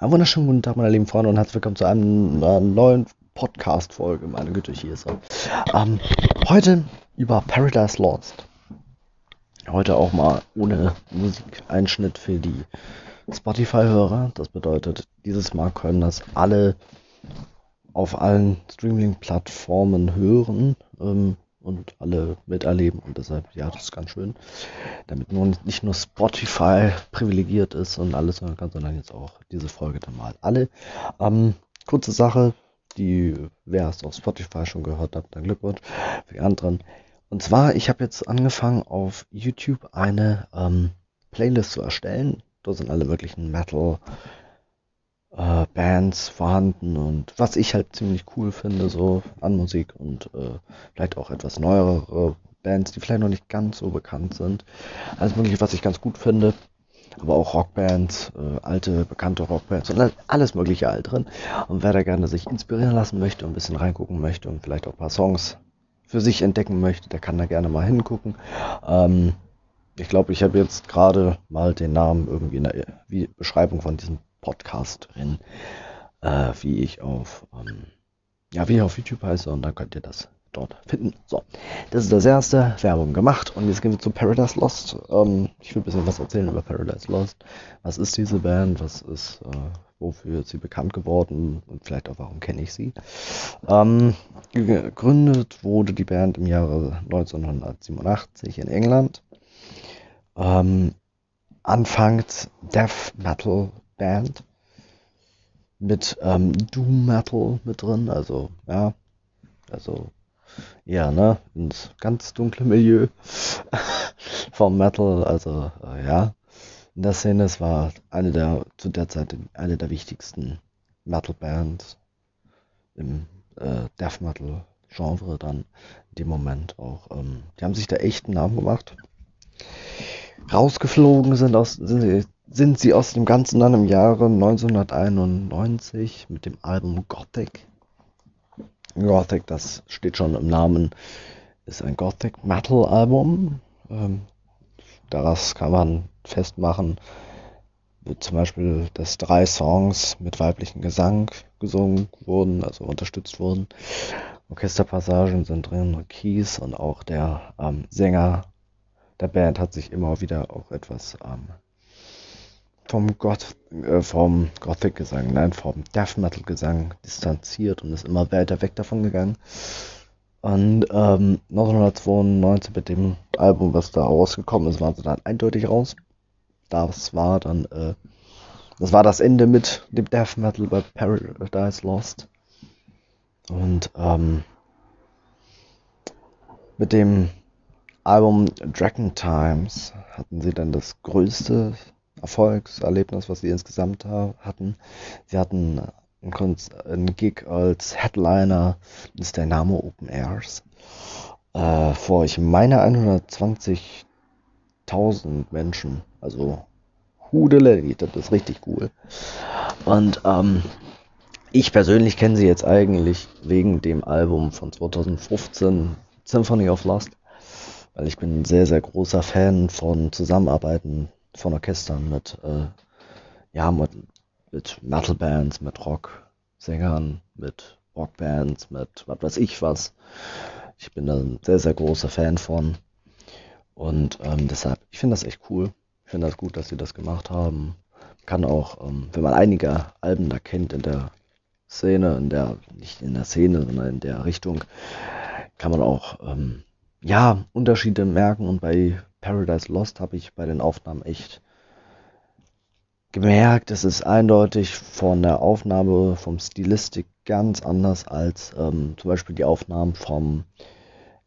Einen wunderschönen guten Tag, meine lieben Freunde, und herzlich willkommen zu einer neuen Podcast-Folge. Meine Güte, hier ist er. Ähm, heute über Paradise Lost. Heute auch mal ohne Musikeinschnitt für die Spotify-Hörer. Das bedeutet, dieses Mal können das alle auf allen Streaming-Plattformen hören. Ähm, und alle miterleben. Und deshalb, ja, das ist ganz schön. Damit nun nicht nur Spotify privilegiert ist und alles sondern jetzt auch diese Folge dann mal alle. Ähm, kurze Sache, die, wer es auf Spotify schon gehört hat, dann Glückwunsch für die anderen. Und zwar, ich habe jetzt angefangen auf YouTube eine ähm, Playlist zu erstellen. Da sind alle möglichen Metal, äh, Bands vorhanden und was ich halt ziemlich cool finde, so an Musik und äh, vielleicht auch etwas neuere Bands, die vielleicht noch nicht ganz so bekannt sind. Alles mögliche, was ich ganz gut finde. Aber auch Rockbands, äh, alte, bekannte Rockbands und alles mögliche alt drin. Und wer da gerne sich inspirieren lassen möchte und ein bisschen reingucken möchte und vielleicht auch ein paar Songs für sich entdecken möchte, der kann da gerne mal hingucken. Ähm, ich glaube, ich habe jetzt gerade mal den Namen irgendwie in der Beschreibung von diesem Podcast drin, äh, wie ich auf, ähm, ja, wie ich auf YouTube heiße und dann könnt ihr das dort finden. So, das ist das erste, Werbung gemacht und jetzt gehen wir zu Paradise Lost. Ähm, ich will ein bisschen was erzählen über Paradise Lost. Was ist diese Band? Was ist, äh, wofür ist sie bekannt geworden und vielleicht auch warum kenne ich sie? Ähm, gegründet wurde die Band im Jahre 1987 in England. Ähm, anfangs Death Metal Band mit ähm, Doom Metal mit drin, also ja, also ja, ne, ins ganz dunkle Milieu vom Metal, also äh, ja, in der Szene, es war eine der zu der Zeit eine der wichtigsten Metal Bands im äh, Death Metal Genre dann in dem Moment auch. Ähm, die haben sich da echt einen Namen gemacht. Rausgeflogen sind aus sind sie sind sie aus dem Ganzen dann im Jahre 1991 mit dem Album Gothic. Gothic, das steht schon im Namen, ist ein Gothic Metal Album. Ähm, daraus kann man festmachen, zum Beispiel, dass drei Songs mit weiblichem Gesang gesungen wurden, also unterstützt wurden. Orchesterpassagen sind drin, Keys und auch der ähm, Sänger der Band hat sich immer wieder auch etwas ähm, vom, Gott, äh, vom Gothic-Gesang, nein, vom Death Metal-Gesang distanziert und ist immer weiter weg davon gegangen. Und ähm, 1992 mit dem Album, was da rausgekommen ist, waren sie dann eindeutig raus. Das war dann, äh, das war das Ende mit dem Death Metal bei Paradise Lost. Und ähm, mit dem Album Dragon Times hatten sie dann das größte Erfolgserlebnis, was sie insgesamt hatten. Sie hatten einen Gig als Headliner des Dynamo Open Airs äh, vor, ich meine, 120.000 Menschen. Also, Hudeleli, das ist richtig cool. Und ähm, ich persönlich kenne sie jetzt eigentlich wegen dem Album von 2015, Symphony of Lost, weil ich bin ein sehr, sehr großer Fan von Zusammenarbeiten von Orchestern mit, äh, ja, mit, mit Metal-Bands, mit Rock-Sängern, mit Rockbands, mit was weiß ich was. Ich bin da ein sehr, sehr großer Fan von. Und ähm, deshalb, ich finde das echt cool. Ich finde das gut, dass sie das gemacht haben. Kann auch, ähm, wenn man einige Alben da kennt in der Szene, in der, nicht in der Szene, sondern in der Richtung, kann man auch, ähm, ja, Unterschiede merken. Und bei Paradise Lost habe ich bei den Aufnahmen echt gemerkt, es ist eindeutig von der Aufnahme, vom Stilistik ganz anders als ähm, zum Beispiel die Aufnahmen vom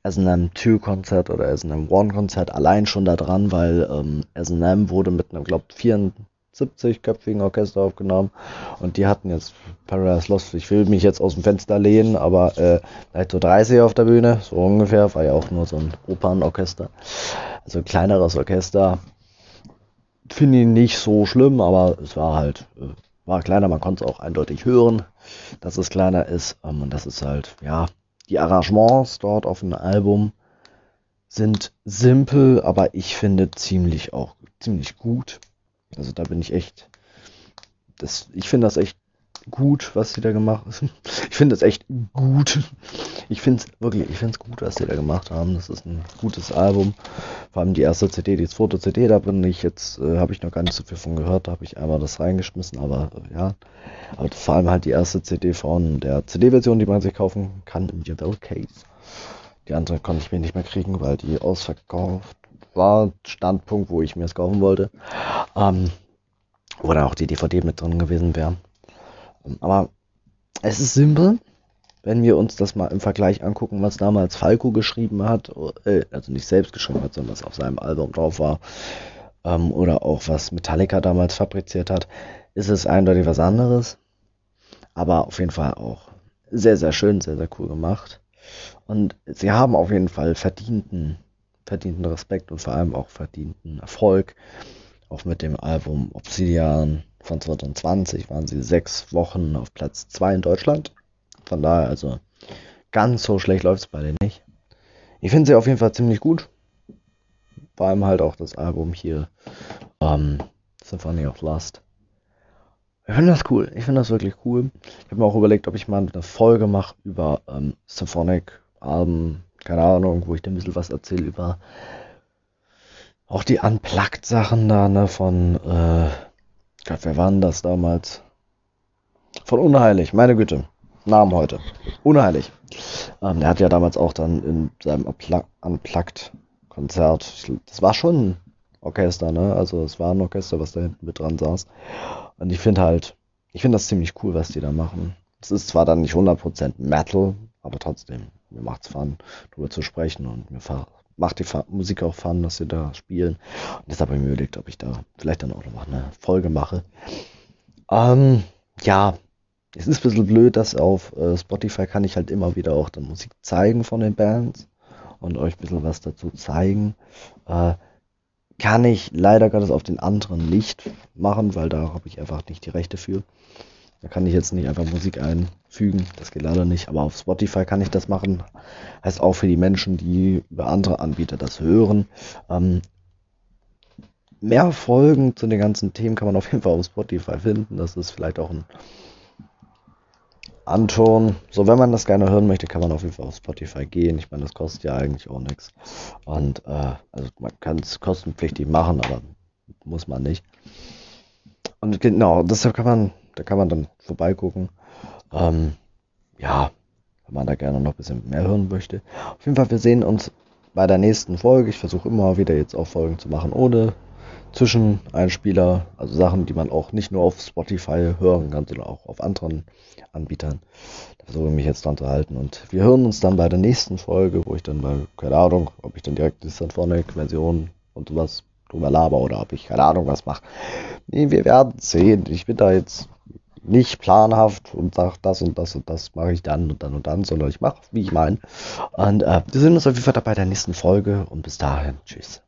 SM2 Konzert oder SM1 Konzert allein schon da dran, weil ähm, SM wurde mit einem, glaubt 74-köpfigen Orchester aufgenommen und die hatten jetzt Paradise Lost, ich will mich jetzt aus dem Fenster lehnen, aber äh, so 30 auf der Bühne, so ungefähr, war ja auch nur so ein Opernorchester. Also ein kleineres Orchester. Finde ich nicht so schlimm, aber es war halt, äh, war kleiner, man konnte es auch eindeutig hören, dass es kleiner ist. Ähm, und das ist halt, ja, die Arrangements dort auf dem Album sind simpel, aber ich finde ziemlich auch ziemlich gut. Also da bin ich echt das, ich finde das echt gut, was sie da gemacht haben. Ich finde das echt gut. Ich finde es wirklich, ich finde es gut, was sie da gemacht haben. Das ist ein gutes Album. Vor allem die erste CD, die zweite CD, da bin ich jetzt, äh, habe ich noch gar nicht so viel von gehört. Da habe ich einmal das reingeschmissen, aber äh, ja. Aber vor allem halt die erste CD von der CD-Version, die man sich kaufen kann im Jewel Case. Die andere konnte ich mir nicht mehr kriegen, weil die ausverkauft war. Standpunkt, wo ich mir es kaufen wollte. Ähm, wo dann auch die DVD mit drin gewesen wäre. Aber es ist simpel, wenn wir uns das mal im Vergleich angucken, was damals Falco geschrieben hat, äh, also nicht selbst geschrieben hat, sondern was auf seinem Album drauf war, ähm, oder auch was Metallica damals fabriziert hat, ist es eindeutig was anderes. Aber auf jeden Fall auch sehr, sehr schön, sehr, sehr cool gemacht. Und sie haben auf jeden Fall verdienten, verdienten Respekt und vor allem auch verdienten Erfolg. Auch mit dem Album Obsidian von 2020 waren sie sechs Wochen auf Platz 2 in Deutschland. Von daher, also ganz so schlecht läuft es bei denen nicht. Ich finde sie auf jeden Fall ziemlich gut. Vor allem halt auch das Album hier, ähm, Symphony of Lust. Ich finde das cool. Ich finde das wirklich cool. Ich habe mir auch überlegt, ob ich mal eine Folge mache über ähm, Symphonic-Alben. Keine Ahnung, wo ich dann ein bisschen was erzähle über auch die Unplugged-Sachen da, ne, von, äh, Gott, wer war denn das damals? Von Unheilig, meine Güte. Namen heute. Unheilig. Ähm, er hat ja damals auch dann in seinem Unplugged-Konzert, das war schon ein Orchester, ne? Also es war ein Orchester, was da hinten mit dran saß. Und ich finde halt, ich finde das ziemlich cool, was die da machen. Es ist zwar dann nicht 100% Metal, aber trotzdem, mir macht's Fun, darüber zu sprechen und mir macht die Musik auch Fun, dass sie da spielen. Und jetzt habe ich mir überlegt, ob ich da vielleicht dann auch noch eine Folge mache. Ähm, ja, es ist ein bisschen blöd, dass auf äh, Spotify kann ich halt immer wieder auch dann Musik zeigen von den Bands und euch ein bisschen was dazu zeigen. Äh, kann ich leider Gottes auf den anderen nicht machen, weil da habe ich einfach nicht die Rechte für. Da kann ich jetzt nicht einfach Musik einfügen, das geht leider nicht, aber auf Spotify kann ich das machen. Heißt auch für die Menschen, die über andere Anbieter das hören. Ähm, mehr Folgen zu den ganzen Themen kann man auf jeden Fall auf Spotify finden. Das ist vielleicht auch ein Anton. So, wenn man das gerne hören möchte, kann man auf jeden Fall auf Spotify gehen. Ich meine, das kostet ja eigentlich auch nichts. Und äh, also man kann es kostenpflichtig machen, aber muss man nicht. Und genau, deshalb kann man da kann man dann vorbeigucken. Ähm, ja, wenn man da gerne noch ein bisschen mehr hören möchte. Auf jeden Fall, wir sehen uns bei der nächsten Folge. Ich versuche immer wieder jetzt auch Folgen zu machen ohne Zwischeneinspieler, also Sachen, die man auch nicht nur auf Spotify hören kann, sondern auch auf anderen Anbietern. Da versuche ich mich jetzt dran zu halten und wir hören uns dann bei der nächsten Folge, wo ich dann mal, keine Ahnung, ob ich dann direkt die Symphonic-Version und sowas drüber laber oder ob ich keine Ahnung was mache. Nee, wir werden sehen. Ich bin da jetzt nicht planhaft und sage, das und das und das mache ich dann und dann und dann, sondern ich mache, wie ich meine. Und äh, wir sehen uns auf jeden Fall bei der nächsten Folge und bis dahin, tschüss.